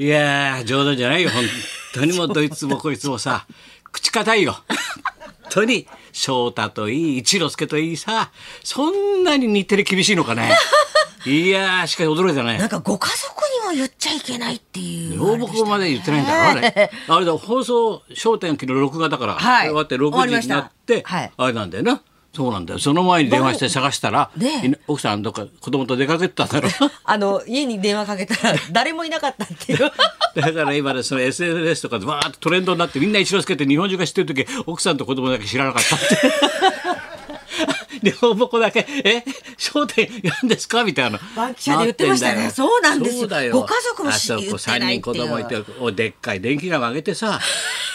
いやー、冗談じゃないよ。本当にもうどいつもこいつもさ、口堅いよ。本当に、翔太といい、一之輔といいさ、そんなに日テレ厳しいのかね。いやー、しかし驚いたね。なんかご家族にも言っちゃいけないっていう。応募まで言ってないんだろあれ。あれだ、放送、焦点昨日録画だから、はい終わって6終わりました時になって、はいあれなんだよな。そうなんだよ。その前に電話して探したら、ね奥さんどっか子供と出かけてたんだろ。あの、家に電話かけたら誰もいなかったっていう。だから今ね、その SNS とかでわーっとトレンドになってみんな一之輔って日本中が知ってる時奥さんと子供だけ知らなかったって。で、応募だけ、え、焦点やんですかみたいな。バンキシャで言ってましたねそうなんですよそうだよ。ご家族もあそこ言ってないっていう3人子供いて、おでっかい電気が上げてさ、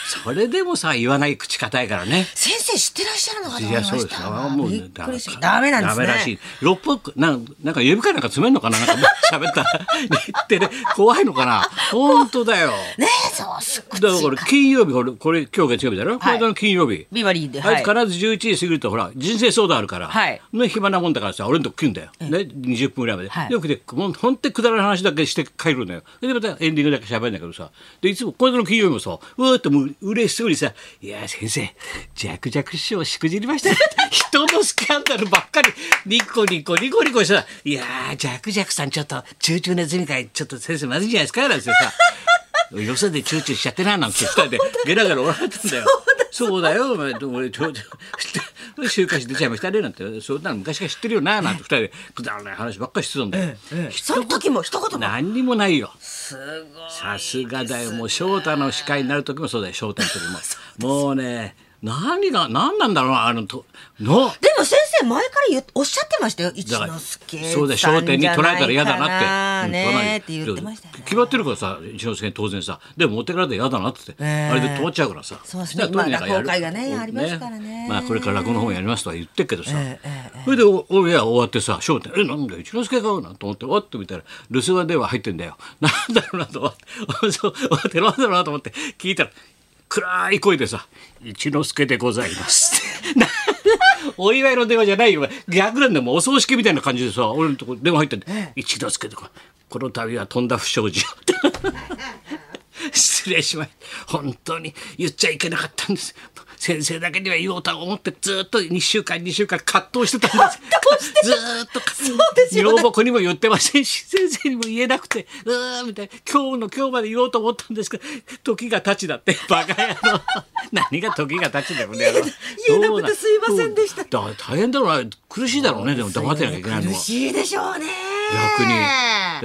それでもさ、言わない口堅いからね。先生知ってらっしゃるのかと思いいや、まそうですよ。した。もう。ダメなんですね。ダメらしい。六本なんなんか指かなんか詰めんのかな？なんか喋ったら。日テレ怖いのかな？本当だよ。ねえ、そうすっだからこれ金曜日これこれ今日月曜日だろ、この間の金曜日ビバリーで。あいつ必ず11時過ぎるとほら人生相談あるから、はいね、暇なもんだからさ俺のとこ来るんだよ、ね、20分ぐらいまで、はいよくでもうほんとくだらない話だけして帰るんだよでまたエンディングだけ喋るんだけどさでいつもこの間の金曜日もさうわーってもう嬉しそうにさ「いや先生ジャクジャク師匠しくじりました。よ 」人のスキャンダルばっかり。ニコニコニコニコしてさ「いやージャクジャクさんちょっとチューチューネズミ会ちょっと先生まずいんじゃないですか」なんてさ。よそでチューチューしちゃってななんて二人で。ゲラゲラ笑ってんだよ。そうだよ、お前、俺、ちょ、ちょ、週刊誌出ちゃいましたね、なんて、そんなの昔から知ってるよな、なんて二人で、くだらない話ばっかりしてたんだよ。その時も一言も。何にもないよ。すごい。さすがだよ、もう翔太の司会になる時もそうだよ、翔太の時も。もうね、何が、何なんだろうな、あの、と、の、でも先生前からおっしゃってましたよ。一之輔そうだよ焦点に捉えたら嫌だなって。うんねえって言ってました。決まってるからさ一之輔に当然さでも持ってかれたら嫌だなってあれで止まっちゃうからさ。そうですね。まあ落語会がねありますからね。まあこれから落語の本やりますとは言ってるけどさ、それでお俺は終わってさ『笑点』えなんだよ一之輔かなと思ってわっと見たら留守番電話入ってんだよ。なんだろうなと思って。わってなんだろうなと思って聞いたら暗い声でさ「一之輔でございます」な お祝いの電話じゃないよ。逆なんだよもうお葬式みたいな感じでさ俺のとこ電話入ってんだよ。一之輔とかこの度はとんだ不祥事を」失礼しました。本当に言っちゃいけなかったんです。先生だけには言おうと思ってずっと2週間2週間葛藤してたんです。ずーっとですよね。女房子にも言ってませんし先生にも言えなくて。うーみたいな。今日の今日まで言おうと思ったんですけど時が経ちだって。バカ野郎。何が時が経ちだよこの野郎。言えなくてすいませんでした。だ？大変だろう。な苦しいだろうね。でも黙ってなきゃいけないの。苦はしいでしょうね。逆に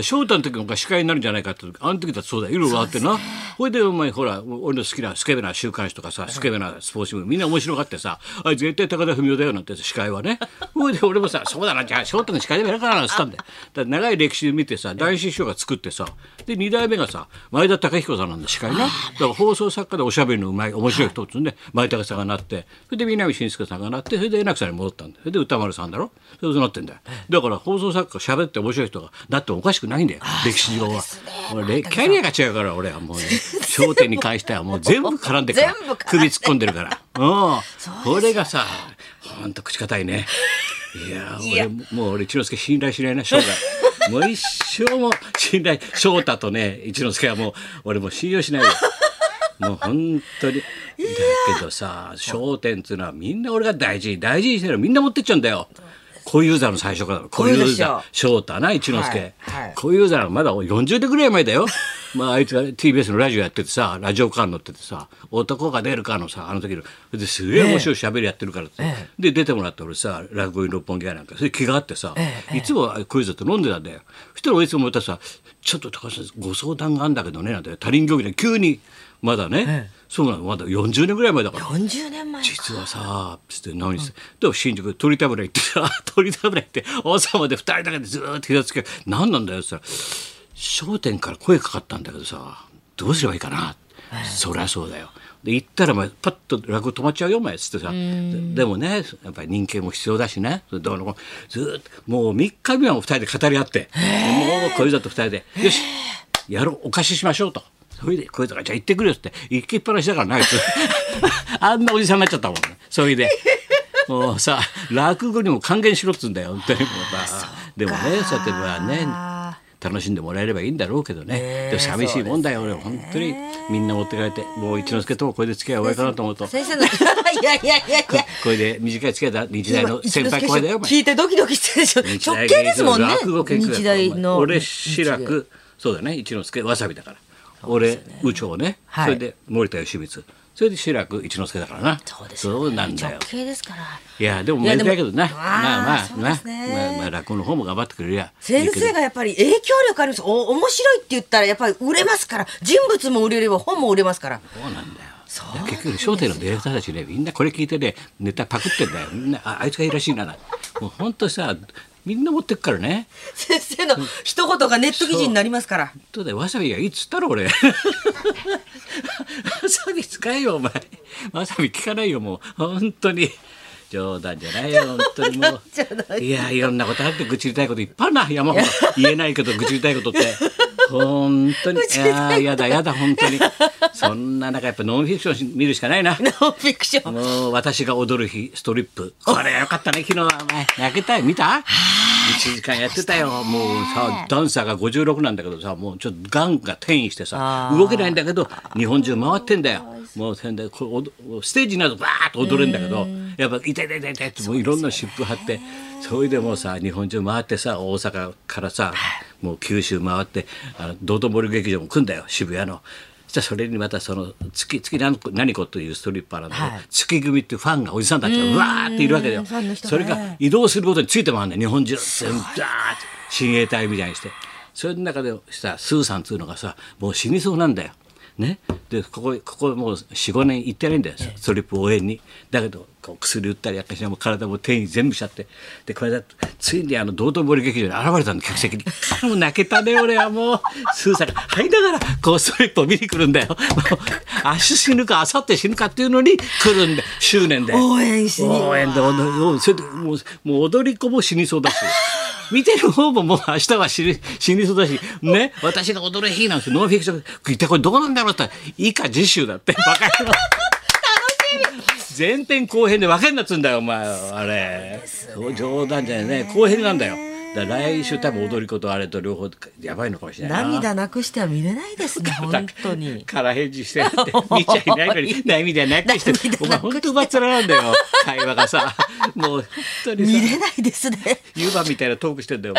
翔太の時も司会になるんじゃないかってあの時だってそうだよ。いろいろあってなほいでお前ほら俺の好きなスケベな週刊誌とかさスケベなスポーツ新聞みんな面白がってさあ絶対高田文夫だよなんて司会はねほいで俺もさそうだなじゃあ翔太の司会でもやるからなっつったんだよ。だ長い歴史で見てさ男子師匠が作ってさで2代目がさ前田隆彦さんなんだ司会ね。だから放送作家でおしゃべりのうまい面白い人っつうんで前田さんがなってそれで南信介さんがなってそれで円楽さんに戻ったんだよ。それで歌丸さんだろ。それでなってんだよ。だから放送作家喋って面白い人がなってもおかしくないんだよ。歴史上は。俺キャリアが違うから俺はもうね『笑点』に関してはもう全部絡んでる。から首突っ込んでるから。うん。これがさほんと口堅いね。いや俺もう俺一之輔信頼しないな生涯 もう一生も信頼翔太とね一之輔はもう俺もう信用しないよ。もう本当に。だけどさ『笑点』っつうのはみんな俺が大事に大事にしてるのみんな持ってっちゃうんだよ。小遊三の最初から。小遊三。三翔太な一之輔、小遊三はまだ40年ぐらい前だよまああいつが TBS のラジオやっててさラジオカーに乗っててさ「男が出るか」のさあの時のですげえ面白い喋りやってるからって、で出てもらって俺さ落語に六本木屋なんかそれ気があってさ、いつも小遊三と飲んでたんだよ。そしたら俺いつもまたさ「ちょっと高橋さんご相談があるんだけどね」なんて他人行儀で急にまだね、そうなのまだ40年ぐらい前だから。40年前。実はさつって何して、で新宿鳥田村行ってさ 鳥田村行って朝まで二人だけでずーっと膝つけ何なんだよって言ったら『笑点』から声かかったんだけどさどうすればいいかな、そりゃそうだよ。で行ったらお前パッと落語止まっちゃうよお前っつってさ。ででもねやっぱり人間も必要だしね。どうのずーっともう3日目はもう二人で語り合って。もう小遊三と二人で。よし。やろうお貸ししましょうと。それでこいつがじゃあ行ってくれよって。行きっぱなしだからなあいつ あんなおじさんになっちゃったもんね。それで。もうさ落語にも還元しろっつうんだよ。本当にもうさ。でもねそうやってまあね楽しんでもらえればいいんだろうけどね、でも寂しいもんだよ俺本当に。みんな持ってかれてもう一之輔ともこれで付き合い終わりかなと思うと。先生のいやいやいやいや。これで短い付き合いだ。日大の先輩後輩だよ聞いてドキドキしてるでしょ。直系ですもんね。日大の俺志らくそうだね。一之輔わさびだから。俺右長ね、はい。それで森田義満それで志らく一之輔だからな。そうですよね。なんだよ。直系ですから。いやでもめでたいけどな。まあまあね。まあまあ落語の方も頑張ってくれりゃ先生がやっぱり影響力あるんですお面白いって言ったらやっぱり売れますから。人物も売れれば本も売れますから。そうなんだよ。結局『笑点』のディレクターたちねみんなこれ聞いてねネタパクってんだよ。みんなああいつがいいらしいな。なもう本当さみんな持ってくからね。先生の一言がネット記事になりますから。本当だよわさびがいいっつったろ俺。わさび使えよお前。わさび聞かないよもう。本当に。冗談じゃないよ本当にもう。い。いやいろんなことあって愚痴りたいこといっぱいあるな山ほど言えないけど愚痴りたいことって本当に。いやーやだやだ本当に。そんな中やっぱノンフィクション見るしかないな。ノンフィクション。もう私が踊る日ストリップ。これよかったね昨日は。お前泣けたよ見た？1時間やってたよ。もうさダンサーが56なんだけどさもうちょっとガンが転移してさ動けないんだけど日本中回ってんだよ。もうそんでこうステージになるとバーッと踊れるんだけどやっぱ「痛い痛い痛い痛い」ってもういろんな湿布貼ってそれでもうさ日本中回ってさ大阪からさもう九州回ってあの道頓堀劇場も来んだよ渋谷の。そしたらそれにまたその月月何子何子というストリッパーなんだけど、はい。月組っていうファンがおじさんたちがうわーっているわけだよ。それが移動することについて回るんだよ日本中全部ダーッて親衛隊みたいにして。それの中でさスーさんっつうのがさもう死にそうなんだよ。ね、でここここもう45年行ってないんだよストリップ応援に。だけどこう薬売ったりやっかしらもう体も転移全部しちゃって。でこれだついにあの道頓堀劇場に現れたの客席に。もう泣けたね俺はもう。スーさんが入りながらこうストリップを見に来るんだよ。もう明日死ぬか明後日死ぬかっていうのに来るんで執念で。応援しに応援でそれでもうもう踊り子も死にそうだし見てる方ももう明日は死に死にそうだしね？私が踊る日なんですよ。ノンフィクション。一体これどうなんだろうって。言ったら以下次週だって。バカ野郎。前編後編で分けんなっつうんだよお前あれ。冗談じゃないね後編なんだよだ来週多分踊り子とあれと両方やばいのかもしれないな。涙なくしては見れないですね 本当に。空返事してやって。見ちゃいないのに。涙なくして。お前本当上っ面なんだよ。会話がさ。もう本当にさ。見れないですね。湯葉みたいなトークしてんだよ。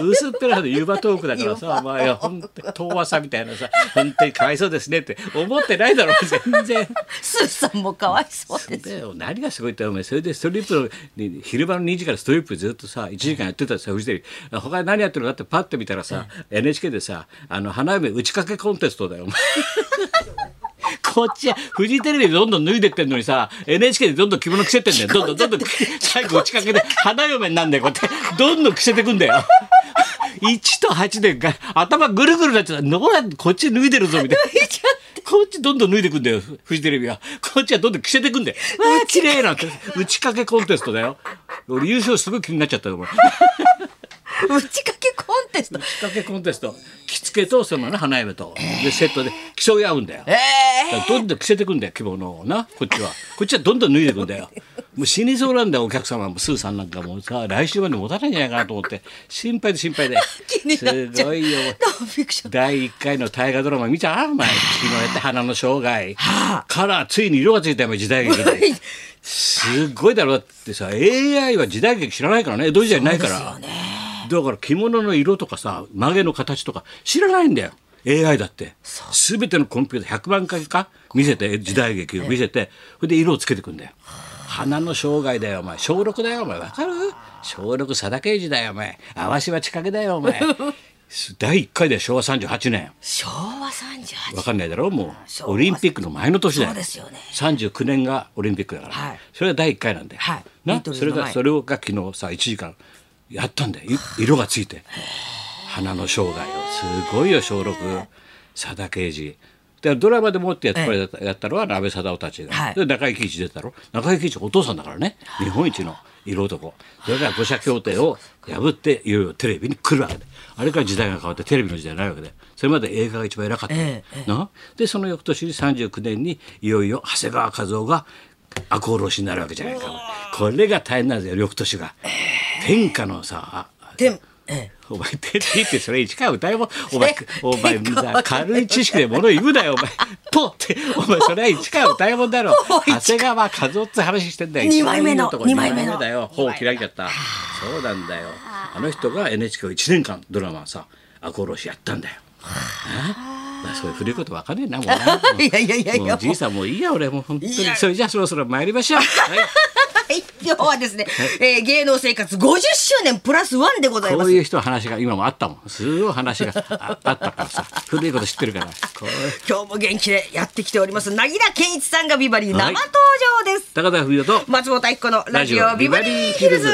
薄っぺらいで湯葉トークだからさ、お前は本当に遠和さみたいなさ、本当にかわいそうですねって。思ってないだろう、全然。スーさんもかわいそうです。で何がすごいってお前それでストリップのに昼間の2時からストリップずっとさ1時間やってたらさフジテレビ他に何やってるのかってパッて見たらさ、NHK でさあの花嫁打ち掛けコンテストだよお前。こっちはフジテレビでどんどん脱いでってんのにさ NHK でどんどん着物着せてんだよ。どんどんどんどん最後打ち掛けで花嫁になんだよこうやって。どんどん着せてくんだよ。1と8でが頭ぐるぐるなっちゃったこっち脱いでるぞみたいな。こっちどんどん脱いでくんだよフジテレビは。こっちはどんどん着せてくんだよ。わあ綺麗なんて。打ち掛けコンテストだよ。俺優勝すごい気になっちゃったよ俺 打ち掛けコンテスト。打ち掛けコンテスト。着付けとそのね花嫁と。でセットで競い合うんだよ。えだからどんどん着せてくんだよ着物をな。こっちは。こっちはどんどん脱いでくんだよ。もう死にそうなんだよお客様もスーさんなんかもうさ。来週まで持たないんじゃないかなと思って。心配で心配で。すごいよ。第1回の大河ドラマ見たお前昨日やって花の生涯。からついに色がついたよ時代劇で。すごいだろ。だってさ AI は時代劇知らないからね。江戸時代ないから、だから着物の色とかさ曲げの形とか知らないんだよ。AI だって。全てのコンピューター100万回か？見せて時代劇を見せて。それで色をつけてくんだよ。花の生涯だよお前。小6だよお前。わかる？小6佐田啓二だよお前。淡島千景だよお前。第1回で昭和38年。昭和38わかんないだろ？も昭和うオリンピックの前の年だよ。そうですよね。39年がオリンピックだから、はい。それが第1回なんだよ、はい。な？それがそれが昨日さ1時間やったんだよ。い色がついて。花の生涯を。すごいよ小6佐田啓二でドラマでもってやっぱりやったのは安倍貞夫たちが、はい。で中井貴一出たろ。中井貴一お父さんだからね。日本一の色男。それから五社協定を破っていよいよテレビに来るわけで。あれから時代が変わってテレビの時代になるわけで。それまで映画が一番偉かった。の、ええな？でその翌年に39年にいよいよ長谷川一夫が赤穂浪士になるわけじゃないかこれが大変なんですよ翌年が。天下のさあ天ええ。お前テレビってそれ市川歌えもお前えお前軽い知識で物言うなよお前。ポってお前それは市川歌えもんだろ 長谷川和夫って話してんだよ。二枚目の一番いい男二枚目の。二だよ。頬開いちゃった。そうなんだよ。あの人が NHK を1年間ドラマさ赤穂浪士やったんだよ。あ。まあそういう古いことわかんねえなもうな。いやいやいやいや。もうじいさんもういいや俺もう本当に。それじゃあそろそろ参りましょう、はいはい、今日はですね、えー芸能生活50周年プラスワンでございます。こういう人の話が今もあったもんすごい話がああったからさ 古いこと知ってるから今日も元気でやってきております。なぎら健一さんがビバリー生はい登場です。高田文夫と松本明子のラジオビバリーヒルズ。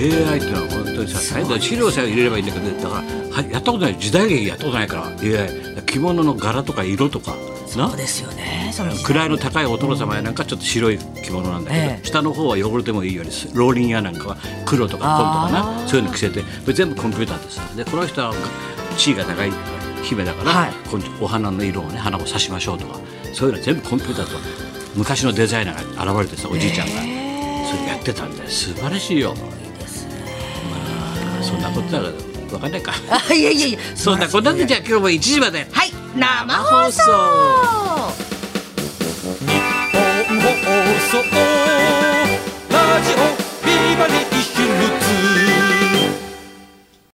AI っては本当にさ最後資料さえ入れればいいんだけどだからはやったことない。時代劇やったことないから。AI 着物の柄とか色とかな？そうですよね。位の高いお殿様やなんかちょっと白い着物なんだけど、ええ。下の方は汚れてもいいようにローリンやなんかは黒とか紺とかな？そういうの着せて。これ全部コンピューターですでこの人は地位が高い姫だから、はい。お花の色をね花を刺しましょうとか。そういうのは全部コンピューターと昔のデザイナーが現れてさおじいちゃんが、それやってたんで素晴らしいよ。そんなことだから分かんないか。あいやいやいや。そんなことでじゃあ今日も1時まで。はい生放送。日本放送。ラジオビバリー。